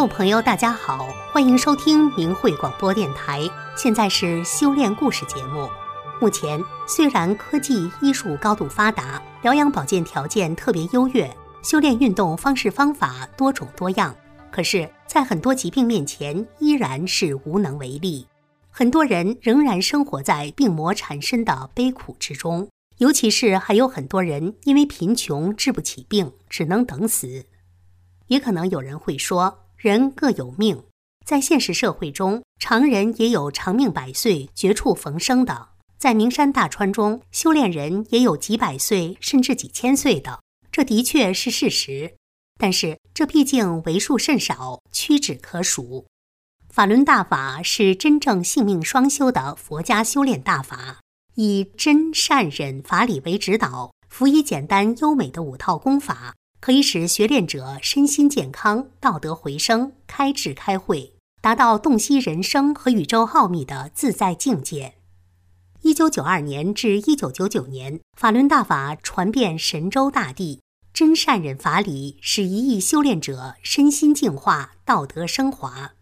众朋友，大家好，欢迎收听明慧广播电台。现在是修炼故事节目。目前虽然科技医术高度发达，疗养保健条件特别优越，修炼运动方式方法多种多样，可是，在很多疾病面前，依然是无能为力。很多人仍然生活在病魔缠身的悲苦之中，尤其是还有很多人因为贫穷治不起病，只能等死。也可能有人会说。人各有命，在现实社会中，常人也有长命百岁、绝处逢生的；在名山大川中，修炼人也有几百岁甚至几千岁的。这的确是事实，但是这毕竟为数甚少，屈指可数。法轮大法是真正性命双修的佛家修炼大法，以真善忍法理为指导，辅以简单优美的五套功法。可以使学练者身心健康、道德回升、开智开慧，达到洞悉人生和宇宙奥秘的自在境界。一九九二年至一九九九年，法轮大法传遍神州大地，真善忍法理使一亿修炼者身心净化、道德升华。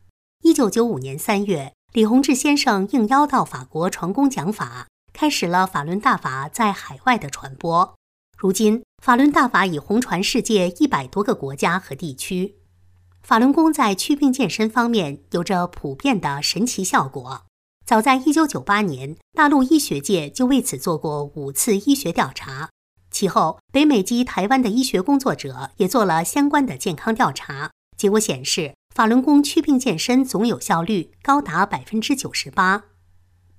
一九九五年三月，李洪志先生应邀到法国传功讲法，开始了法轮大法在海外的传播。如今，法轮大法已红传世界一百多个国家和地区。法轮功在祛病健身方面有着普遍的神奇效果。早在1998年，大陆医学界就为此做过五次医学调查。其后，北美及台湾的医学工作者也做了相关的健康调查，结果显示，法轮功祛病健身总有效率高达百分之九十八。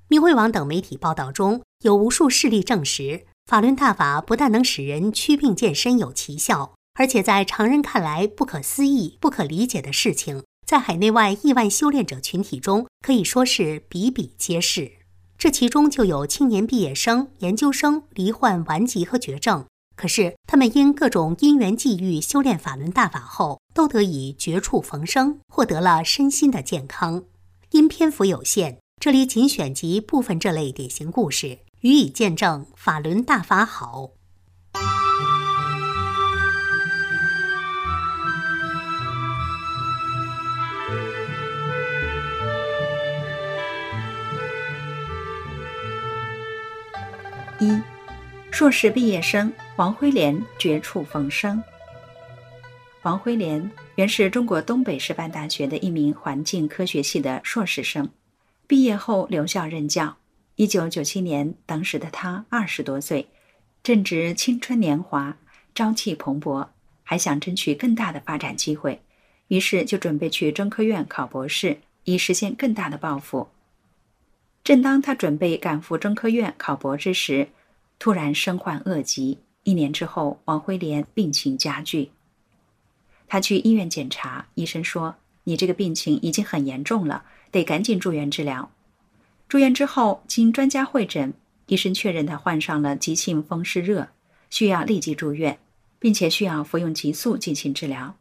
明慧网等媒体报道中有无数事例证实。法轮大法不但能使人祛病健身有奇效，而且在常人看来不可思议、不可理解的事情，在海内外亿万修炼者群体中可以说是比比皆是。这其中就有青年毕业生、研究生罹患顽疾和绝症，可是他们因各种因缘际遇修炼法轮大法后，都得以绝处逢生，获得了身心的健康。因篇幅有限，这里仅选集部分这类典型故事。予以见证，法轮大法好。一，硕士毕业生王辉莲绝处逢生。王辉莲原是中国东北师范大学的一名环境科学系的硕士生，毕业后留校任教。一九九七年，当时的他二十多岁，正值青春年华，朝气蓬勃，还想争取更大的发展机会，于是就准备去中科院考博士，以实现更大的抱负。正当他准备赶赴中科院考博之时，突然身患恶疾。一年之后，王辉莲病情加剧。他去医院检查，医生说：“你这个病情已经很严重了，得赶紧住院治疗。”住院之后，经专家会诊，医生确认他患上了急性风湿热，需要立即住院，并且需要服用激素进行治疗。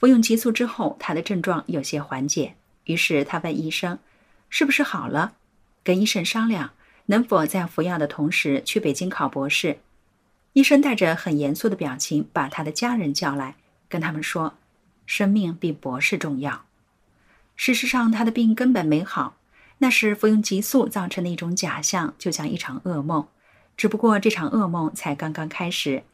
服用激素之后，他的症状有些缓解，于是他问医生：“是不是好了？”跟医生商量能否在服药的同时去北京考博士。医生带着很严肃的表情把他的家人叫来，跟他们说：“生命比博士重要。”事实上，他的病根本没好。那是服用激素造成的一种假象，就像一场噩梦。只不过这场噩梦才刚刚开始。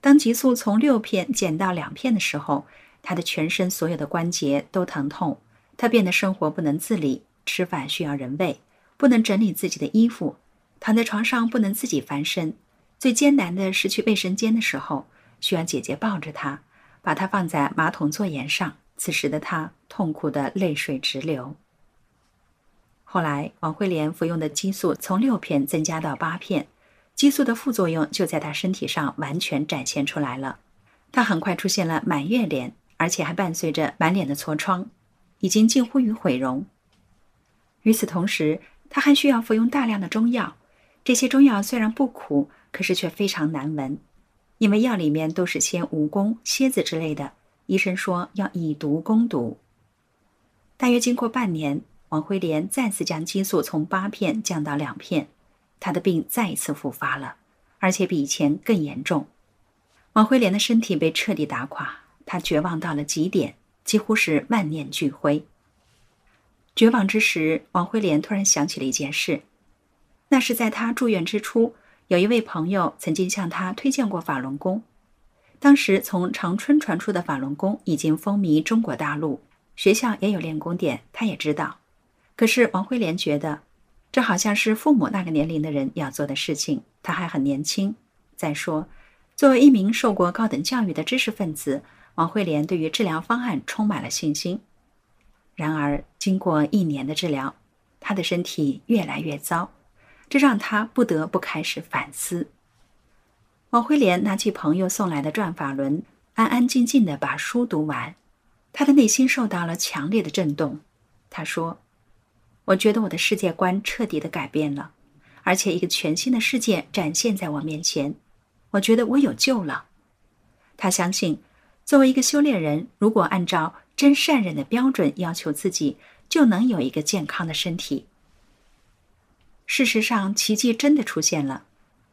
当激素从六片减到两片的时候，他的全身所有的关节都疼痛，他变得生活不能自理，吃饭需要人喂，不能整理自己的衣服，躺在床上不能自己翻身。最艰难的是去卫生间的时候，需要姐姐抱着他，把他放在马桶座沿上。此时的他痛苦的泪水直流。后来，王慧莲服用的激素从六片增加到八片，激素的副作用就在她身体上完全展现出来了。她很快出现了满月脸，而且还伴随着满脸的痤疮，已经近乎于毁容。与此同时，她还需要服用大量的中药，这些中药虽然不苦，可是却非常难闻，因为药里面都是些蜈蚣、蝎子之类的。医生说要以毒攻毒。大约经过半年。王辉莲再次将激素从八片降到两片，他的病再一次复发了，而且比以前更严重。王辉莲的身体被彻底打垮，他绝望到了极点，几乎是万念俱灰。绝望之时，王辉莲突然想起了一件事，那是在他住院之初，有一位朋友曾经向他推荐过法轮功。当时从长春传出的法轮功已经风靡中国大陆，学校也有练功点，他也知道。可是王慧莲觉得，这好像是父母那个年龄的人要做的事情，他还很年轻。再说，作为一名受过高等教育的知识分子，王慧莲对于治疗方案充满了信心。然而，经过一年的治疗，他的身体越来越糟，这让他不得不开始反思。王慧莲拿起朋友送来的《转法轮》，安安静静的把书读完，他的内心受到了强烈的震动。他说：“我觉得我的世界观彻底的改变了，而且一个全新的世界展现在我面前。”我觉得我有救了。他相信，作为一个修炼人，如果按照真善忍的标准要求自己，就能有一个健康的身体。事实上，奇迹真的出现了。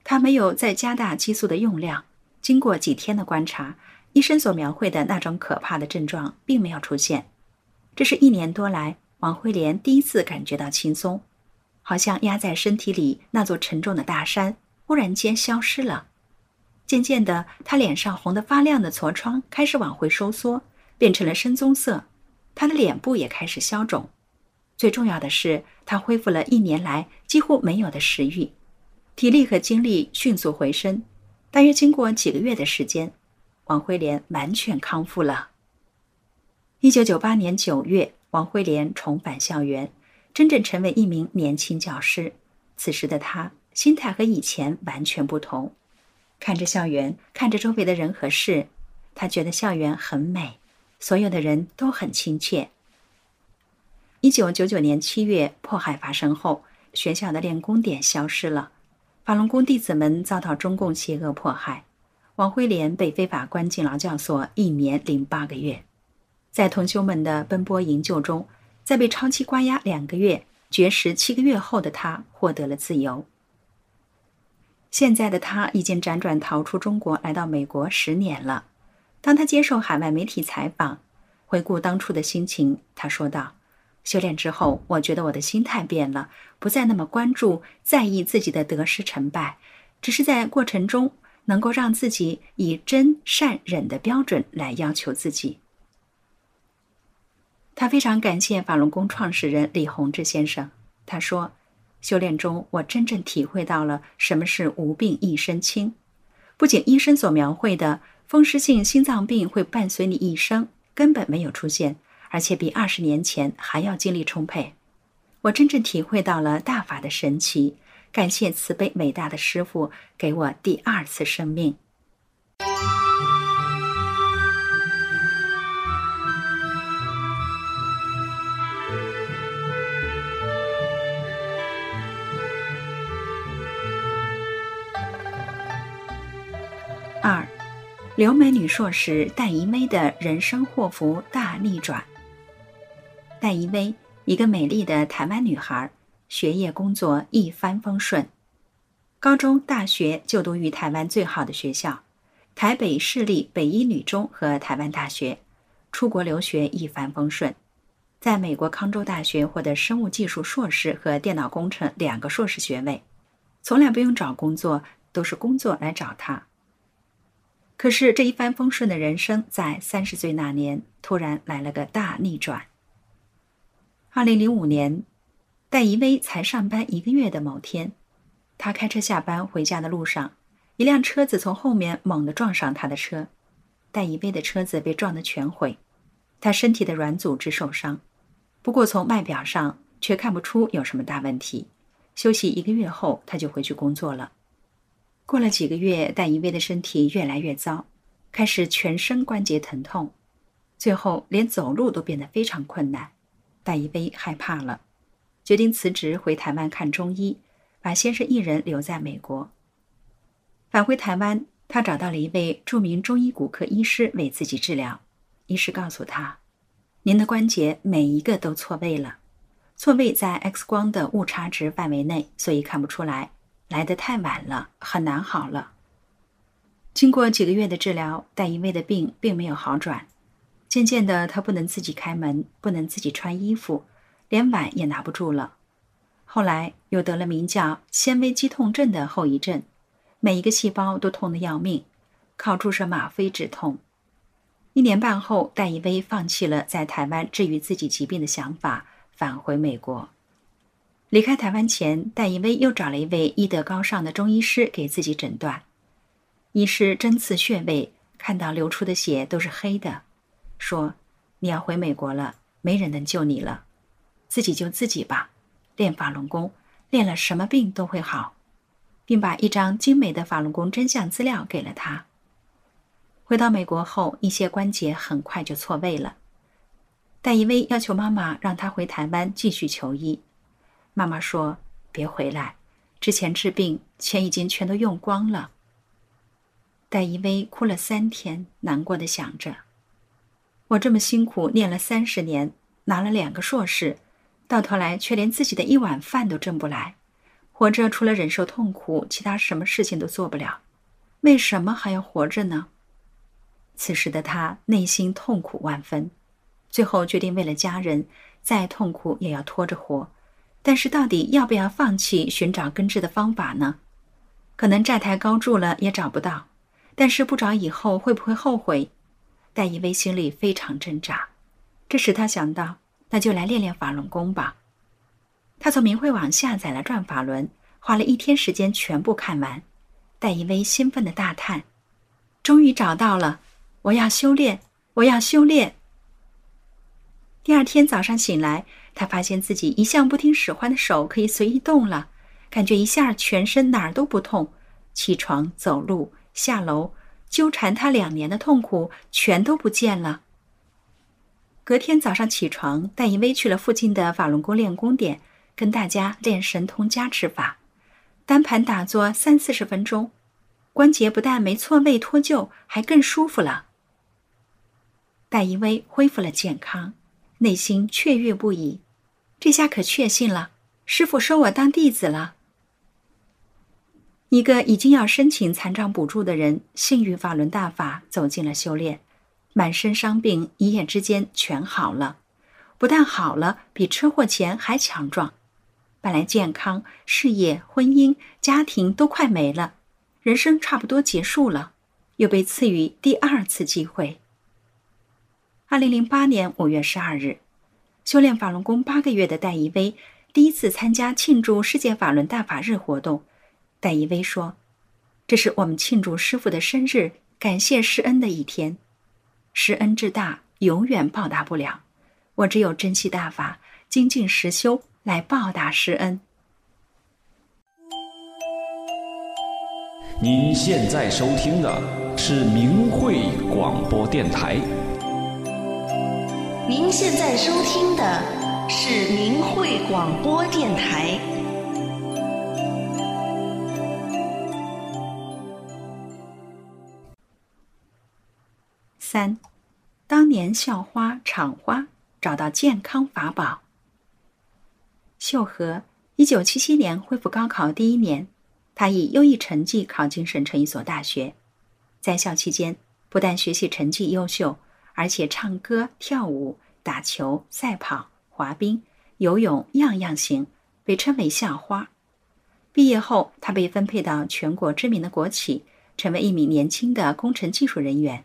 他没有再加大激素的用量。经过几天的观察，医生所描绘的那种可怕的症状并没有出现。这是一年多来王慧莲第一次感觉到轻松，好像压在身体里那座沉重的大山忽然间消失了。渐渐的，她脸上红得发亮的痤疮开始往回收缩，变成了深棕色。他的脸部也开始消肿。最重要的是，他恢复了一年来几乎没有的食欲，体力和精力迅速回升。大约经过几个月的时间，王慧莲完全康复了。一九九八年九月，王慧莲重返校园，真正成为一名年轻教师。此时的她心态和以前完全不同。看着校园，看着周围的人和事，她觉得校园很美，所有的人都很亲切。一九九九年七月，迫害发生后，学校的练功点消失了，法轮功弟子们遭到中共邪恶迫害。王辉莲被非法关进劳教所一年零八个月，在同修们的奔波营救中，在被长期关押两个月、绝食七个月后的他获得了自由。现在的他已经辗转逃出中国，来到美国十年了。当他接受海外媒体采访，回顾当初的心情，他说道：“修炼之后，我觉得我的心态变了，不再那么关注、在意自己的得失成败，只是在过程中能够让自己以真善忍的标准来要求自己。”他非常感谢法轮功创始人李洪志先生。他说。修炼中，我真正体会到了什么是无病一身轻。不仅医生所描绘的风湿性心脏病会伴随你一生根本没有出现，而且比二十年前还要精力充沛。我真正体会到了大法的神奇，感谢慈悲伟大的师傅给我第二次生命。二，留美女硕士戴怡薇的人生祸福大逆转。戴怡薇，一个美丽的台湾女孩，学业工作一帆风顺，高中、大学就读于台湾最好的学校——台北市立北一女中和台湾大学。出国留学一帆风顺，在美国康州大学获得生物技术硕士和电脑工程两个硕士学位，从来不用找工作，都是工作来找她。可是这一帆风顺的人生，在三十岁那年突然来了个大逆转。二零零五年，戴怡薇才上班一个月的某天，她开车下班回家的路上，一辆车子从后面猛地撞上她的车，戴怡薇的车子被撞得全毁，她身体的软组织受伤，不过从外表上却看不出有什么大问题。休息一个月后，她就回去工作了。过了几个月，戴一薇的身体越来越糟，开始全身关节疼痛，最后连走路都变得非常困难。戴一薇害怕了，决定辞职回台湾看中医，把先生一人留在美国。返回台湾，他找到了一位著名中医骨科医师为自己治疗。医师告诉他：“您的关节每一个都错位了，错位在 X 光的误差值范围内，所以看不出来。”来得太晚了，很难好了。经过几个月的治疗，戴一薇的病并没有好转。渐渐的，他不能自己开门，不能自己穿衣服，连碗也拿不住了。后来又得了名叫纤维肌痛症的后遗症，每一个细胞都痛得要命，靠注射吗啡止痛。一年半后，戴一威放弃了在台湾治愈自己疾病的想法，返回美国。离开台湾前，戴以威又找了一位医德高尚的中医师给自己诊断。医师针刺穴位，看到流出的血都是黑的，说：“你要回美国了，没人能救你了，自己救自己吧。练法轮功，练了什么病都会好。”并把一张精美的法轮功真相资料给了他。回到美国后，一些关节很快就错位了。戴一威要求妈妈让他回台湾继续求医，妈妈说：“别回来，之前治病钱已经全都用光了。”戴一威哭了三天，难过的想着：“我这么辛苦念了三十年，拿了两个硕士，到头来却连自己的一碗饭都挣不来，活着除了忍受痛苦，其他什么事情都做不了，为什么还要活着呢？”此时的他内心痛苦万分，最后决定为了家人，再痛苦也要拖着活。但是到底要不要放弃寻找根治的方法呢？可能债台高筑了也找不到，但是不找以后会不会后悔？戴以威心里非常挣扎，这时他想到，那就来练练法轮功吧。他从明慧网下载了《转法轮》，花了一天时间全部看完。戴以威兴奋的大叹：“终于找到了！”我要修炼，我要修炼。第二天早上醒来，他发现自己一向不听使唤的手可以随意动了，感觉一下全身哪儿都不痛，起床、走路、下楼，纠缠他两年的痛苦全都不见了。隔天早上起床，戴一威去了附近的法轮功练功点，跟大家练神通加持法，单盘打坐三四十分钟，关节不但没错位脱臼，还更舒服了。戴一威恢复了健康，内心雀跃不已。这下可确信了，师傅收我当弟子了。一个已经要申请残障补助的人，幸运法轮大法，走进了修炼，满身伤病一夜之间全好了。不但好了，比车祸前还强壮。本来健康、事业、婚姻、家庭都快没了，人生差不多结束了，又被赐予第二次机会。二零零八年五月十二日，修炼法轮功八个月的戴一威第一次参加庆祝世界法轮大法日活动。戴一威说：“这是我们庆祝师傅的生日，感谢师恩的一天。师恩之大，永远报答不了。我只有珍惜大法，精进实修，来报答师恩。”您现在收听的是明慧广播电台。您现在收听的是明慧广播电台。三，当年校花厂花找到健康法宝。秀禾，一九七七年恢复高考第一年，他以优异成绩考进省城一所大学，在校期间不但学习成绩优秀。而且唱歌、跳舞、打球、赛跑、滑冰、游泳样样行，被称为校花。毕业后，他被分配到全国知名的国企，成为一名年轻的工程技术人员。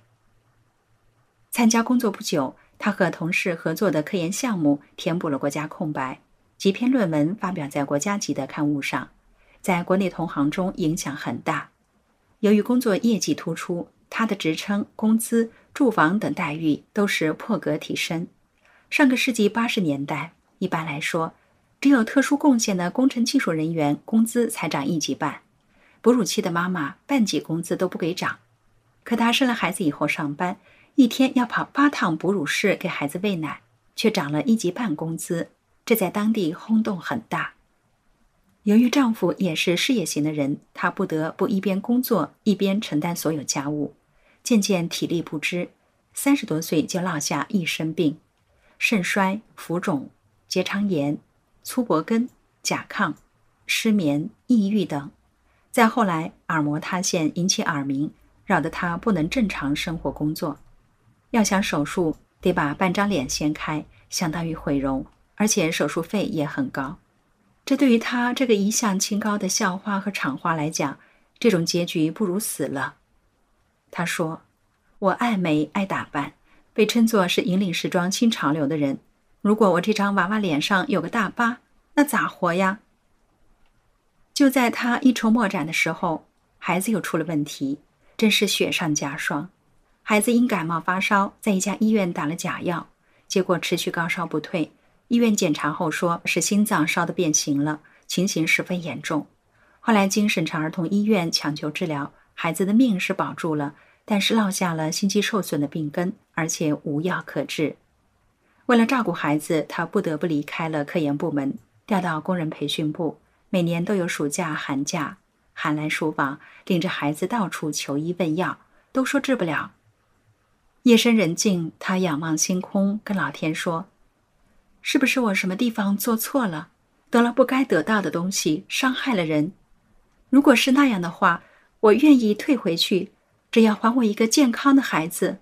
参加工作不久，他和同事合作的科研项目填补了国家空白，几篇论文发表在国家级的刊物上，在国内同行中影响很大。由于工作业绩突出。他的职称、工资、住房等待遇都是破格提升。上个世纪八十年代，一般来说，只有特殊贡献的工程技术人员工资才涨一级半，哺乳期的妈妈半级工资都不给涨。可她生了孩子以后上班，一天要跑八趟哺乳室给孩子喂奶，却涨了一级半工资，这在当地轰动很大。由于丈夫也是事业型的人，她不得不一边工作一边承担所有家务。渐渐体力不支，三十多岁就落下一身病：肾衰、浮肿、结肠炎、粗脖根、甲亢、失眠、抑郁等。再后来，耳膜塌陷引起耳鸣，扰得他不能正常生活工作。要想手术，得把半张脸掀开，相当于毁容，而且手术费也很高。这对于他这个一向清高的校花和厂花来讲，这种结局不如死了。他说：“我爱美爱打扮，被称作是引领时装新潮流的人。如果我这张娃娃脸上有个大疤，那咋活呀？”就在他一筹莫展的时候，孩子又出了问题，真是雪上加霜。孩子因感冒发烧，在一家医院打了假药，结果持续高烧不退。医院检查后说是心脏烧得变形了，情形十分严重。后来经省城儿童医院抢救治疗，孩子的命是保住了，但是落下了心肌受损的病根，而且无药可治。为了照顾孩子，他不得不离开了科研部门，调到工人培训部。每年都有暑假、寒假，寒来暑往，领着孩子到处求医问药，都说治不了。夜深人静，他仰望星空，跟老天说：“是不是我什么地方做错了，得了不该得到的东西，伤害了人？如果是那样的话，我愿意退回去，只要还我一个健康的孩子。”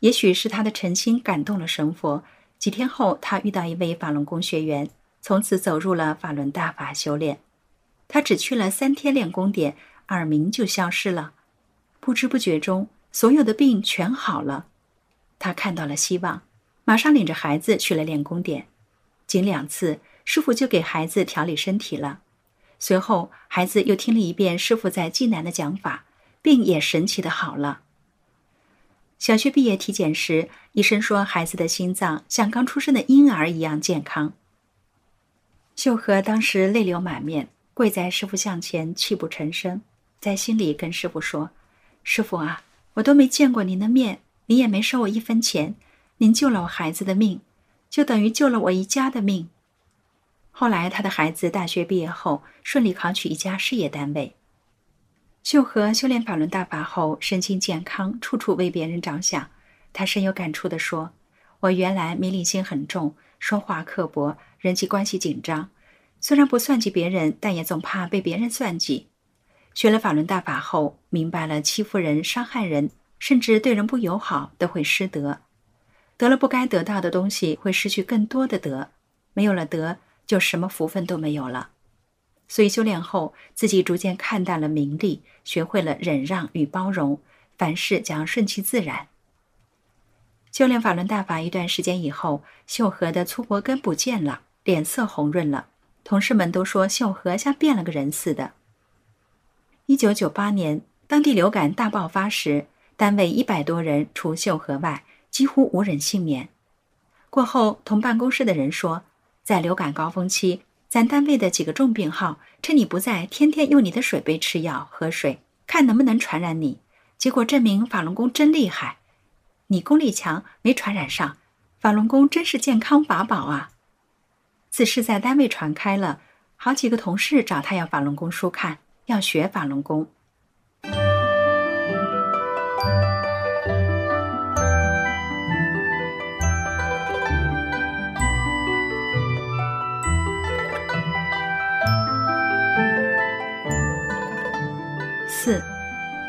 也许是他的诚心感动了神佛。几天后，他遇到一位法轮功学员，从此走入了法轮大法修炼。他只去了三天练功点，耳鸣就消失了，不知不觉中。所有的病全好了，他看到了希望，马上领着孩子去了练功点。仅两次，师傅就给孩子调理身体了。随后，孩子又听了一遍师傅在济南的讲法，病也神奇的好了。小学毕业体检时，医生说孩子的心脏像刚出生的婴儿一样健康。秀禾当时泪流满面，跪在师傅像前，泣不成声，在心里跟师傅说：“师傅啊。”我都没见过您的面，您也没收我一分钱，您救了我孩子的命，就等于救了我一家的命。后来，他的孩子大学毕业后顺利考取一家事业单位。秀禾修炼法轮大法后，身心健康，处处为别人着想。他深有感触地说：“我原来迷离心很重，说话刻薄，人际关系紧张。虽然不算计别人，但也总怕被别人算计。”学了法轮大法后，明白了欺负人、伤害人，甚至对人不友好都会失德，得了不该得到的东西，会失去更多的德，没有了德，就什么福分都没有了。所以修炼后，自己逐渐看淡了名利，学会了忍让与包容，凡事将顺其自然。修炼法轮大法一段时间以后，秀禾的粗脖根不见了，脸色红润了，同事们都说秀禾像变了个人似的。一九九八年，当地流感大爆发时，单位一百多人除秀禾外，几乎无人幸免。过后，同办公室的人说，在流感高峰期，咱单位的几个重病号趁你不在，天天用你的水杯吃药喝水，看能不能传染你。结果证明法轮功真厉害，你功力强，没传染上。法轮功真是健康法宝啊！此事在单位传开了，好几个同事找他要法轮功书看。要学法轮功。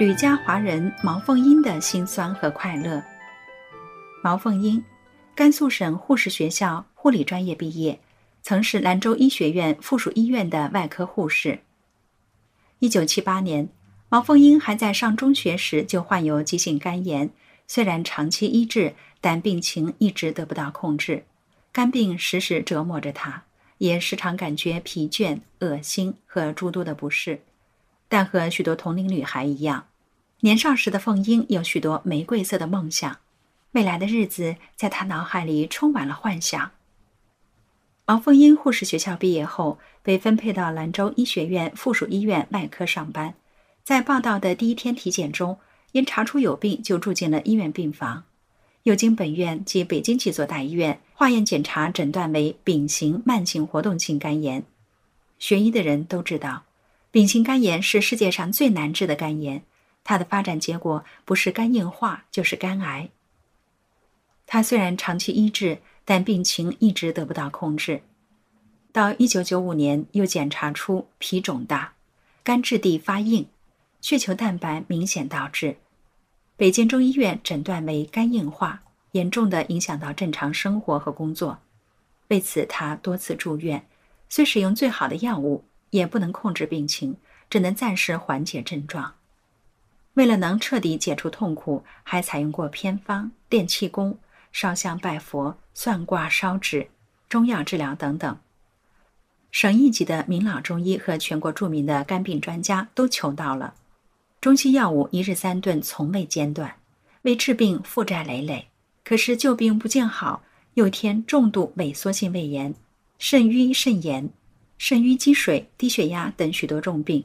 吕家华人毛凤英的辛酸和快乐。毛凤英，甘肃省护士学校护理专业毕业，曾是兰州医学院附属医院的外科护士。一九七八年，毛凤英还在上中学时就患有急性肝炎，虽然长期医治，但病情一直得不到控制，肝病时时折磨着她，也时常感觉疲倦、恶心和诸多的不适。但和许多同龄女孩一样，年少时的凤英有许多玫瑰色的梦想，未来的日子在她脑海里充满了幻想。王凤英护士学校毕业后，被分配到兰州医学院附属医院外科上班。在报道的第一天体检中，因查出有病，就住进了医院病房。又经本院及北京几所大医院化验检查，诊断为丙型慢性活动性肝炎。学医的人都知道，丙型肝炎是世界上最难治的肝炎，它的发展结果不是肝硬化，就是肝癌。他虽然长期医治。但病情一直得不到控制，到一九九五年又检查出脾肿大，肝质地发硬，血球蛋白明显倒置。北京中医院诊断为肝硬化，严重的影响到正常生活和工作。为此，他多次住院，虽使用最好的药物，也不能控制病情，只能暂时缓解症状。为了能彻底解除痛苦，还采用过偏方、练气功、烧香拜佛、算卦、烧纸、中药治疗等等。省一级的名老中医和全国著名的肝病专家都求到了，中西药物一日三顿从未间断，为治病负债累累。可是旧病不见好，又添重度萎缩性胃炎、肾盂肾炎、肾淤积水、低血压等许多重病。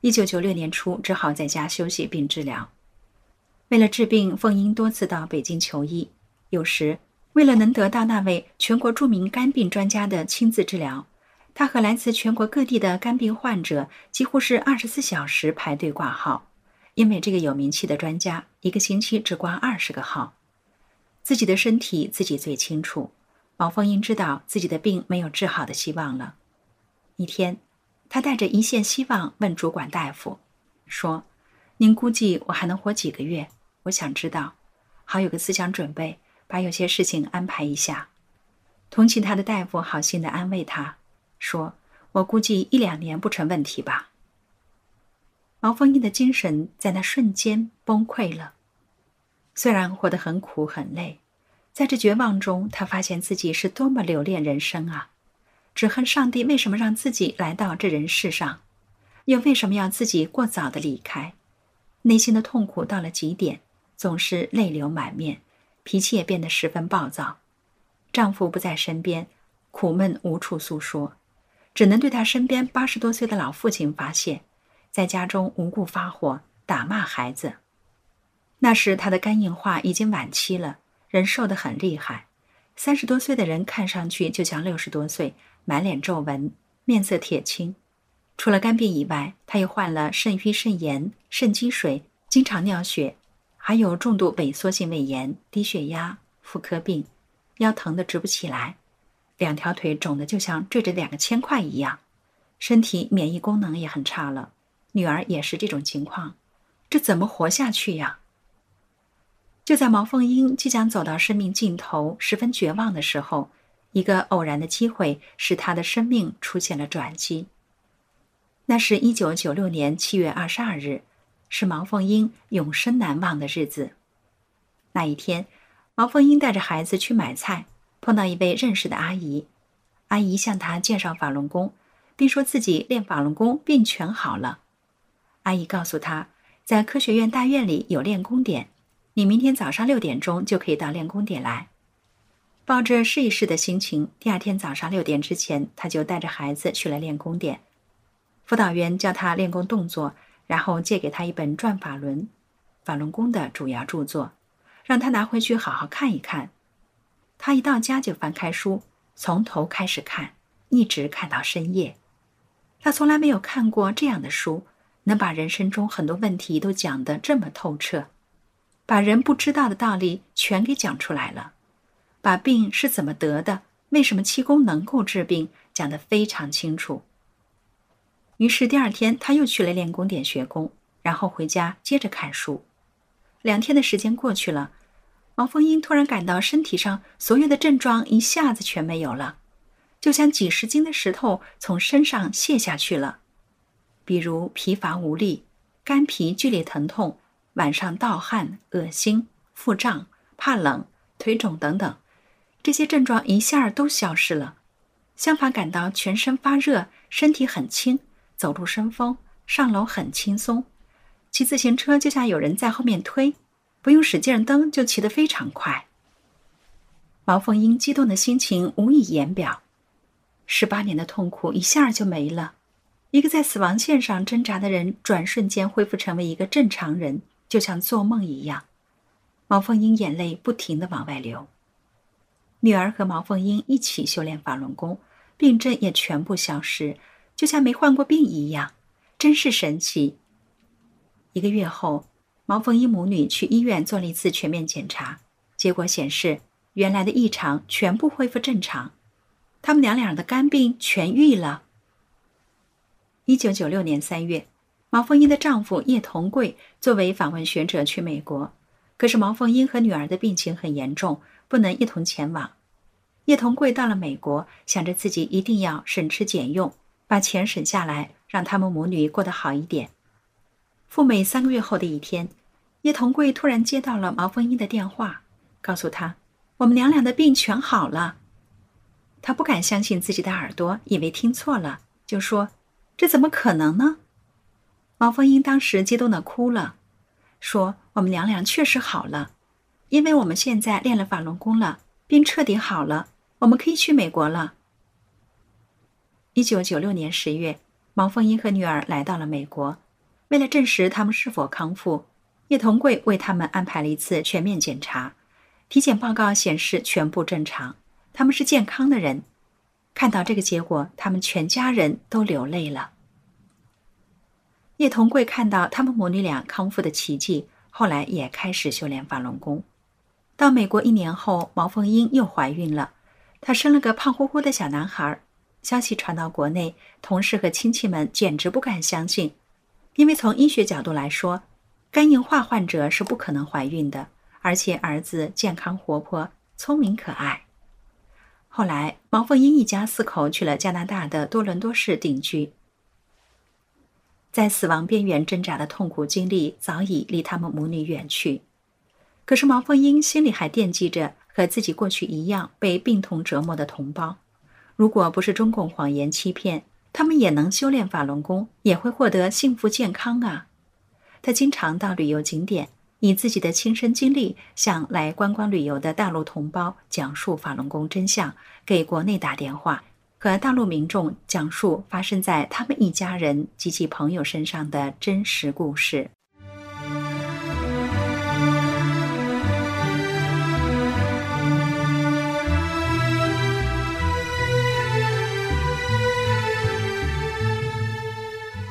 一九九六年初，只好在家休息并治疗。为了治病，凤英多次到北京求医，有时为了能得到那位全国著名肝病专家的亲自治疗。他和来自全国各地的肝病患者几乎是二十四小时排队挂号，因为这个有名气的专家一个星期只挂二十个号。自己的身体自己最清楚，毛凤英知道自己的病没有治好的希望了。一天，他带着一线希望问主管大夫，说：“您估计我还能活几个月？我想知道，好有个思想准备，把有些事情安排一下。”同情他的大夫好心的安慰他。说：“我估计一两年不成问题吧。”毛凤英的精神在那瞬间崩溃了。虽然活得很苦很累，在这绝望中，他发现自己是多么留恋人生啊！只恨上帝为什么让自己来到这人世上，又为什么要自己过早的离开？内心的痛苦到了极点，总是泪流满面，脾气也变得十分暴躁。丈夫不在身边，苦闷无处诉说。只能对他身边八十多岁的老父亲发泄，在家中无故发火打骂孩子。那时他的肝硬化已经晚期了，人瘦得很厉害。三十多岁的人看上去就像六十多岁，满脸皱纹，面色铁青。除了肝病以外，他又患了肾盂肾炎、肾积水，经常尿血，还有重度萎缩性胃炎、低血压、妇科病，腰疼得直不起来。两条腿肿得就像坠着两个铅块一样，身体免疫功能也很差了。女儿也是这种情况，这怎么活下去呀？就在毛凤英即将走到生命尽头、十分绝望的时候，一个偶然的机会使他的生命出现了转机。那是一九九六年七月二十二日，是毛凤英永生难忘的日子。那一天，毛凤英带着孩子去买菜。碰到一位认识的阿姨，阿姨向他介绍法轮功，并说自己练法轮功病全好了。阿姨告诉他，在科学院大院里有练功点，你明天早上六点钟就可以到练功点来。抱着试一试的心情，第二天早上六点之前，他就带着孩子去了练功点。辅导员教他练功动作，然后借给他一本《转法轮》，法轮功的主要著作，让他拿回去好好看一看。他一到家就翻开书，从头开始看，一直看到深夜。他从来没有看过这样的书，能把人生中很多问题都讲得这么透彻，把人不知道的道理全给讲出来了，把病是怎么得的，为什么气功能够治病，讲得非常清楚。于是第二天他又去了练功点学功，然后回家接着看书。两天的时间过去了。毛凤英突然感到身体上所有的症状一下子全没有了，就像几十斤的石头从身上卸下去了。比如疲乏无力、肝脾剧烈疼痛、晚上盗汗、恶心、腹胀、怕冷、腿肿等等，这些症状一下都消失了。相反，感到全身发热，身体很轻，走路生风，上楼很轻松，骑自行车就像有人在后面推。不用使劲蹬就骑得非常快。毛凤英激动的心情无以言表，十八年的痛苦一下就没了。一个在死亡线上挣扎的人，转瞬间恢复成为一个正常人，就像做梦一样。毛凤英眼泪不停的往外流。女儿和毛凤英一起修炼法轮功，病症也全部消失，就像没患过病一样，真是神奇。一个月后。毛凤英母女去医院做了一次全面检查，结果显示原来的异常全部恢复正常，他们娘俩的肝病痊愈了。一九九六年三月，毛凤英的丈夫叶同贵作为访问学者去美国，可是毛凤英和女儿的病情很严重，不能一同前往。叶童贵到了美国，想着自己一定要省吃俭用，把钱省下来，让他们母女过得好一点。赴美三个月后的一天，叶童贵突然接到了毛凤英的电话，告诉他：“我们娘俩的病全好了。”他不敢相信自己的耳朵，以为听错了，就说：“这怎么可能呢？”毛凤英当时激动的哭了。说：“我们娘俩确实好了，因为我们现在练了法轮功了，病彻底好了，我们可以去美国了。”一九九六年十月，毛凤英和女儿来到了美国。为了证实他们是否康复，叶童贵为他们安排了一次全面检查，体检报告显示全部正常，他们是健康的人。看到这个结果，他们全家人都流泪了。叶童贵看到他们母女俩康复的奇迹，后来也开始修炼法轮功。到美国一年后，毛凤英又怀孕了，她生了个胖乎乎的小男孩。消息传到国内，同事和亲戚们简直不敢相信，因为从医学角度来说，肝硬化患者是不可能怀孕的，而且儿子健康活泼、聪明可爱。后来，毛凤英一家四口去了加拿大的多伦多市定居。在死亡边缘挣扎的痛苦经历早已离他们母女远去，可是毛凤英心里还惦记着和自己过去一样被病痛折磨的同胞。如果不是中共谎言欺骗，他们也能修炼法轮功，也会获得幸福健康啊！他经常到旅游景点，以自己的亲身经历向来观光旅游的大陆同胞讲述法轮功真相，给国内打电话。和大陆民众讲述发生在他们一家人及其朋友身上的真实故事。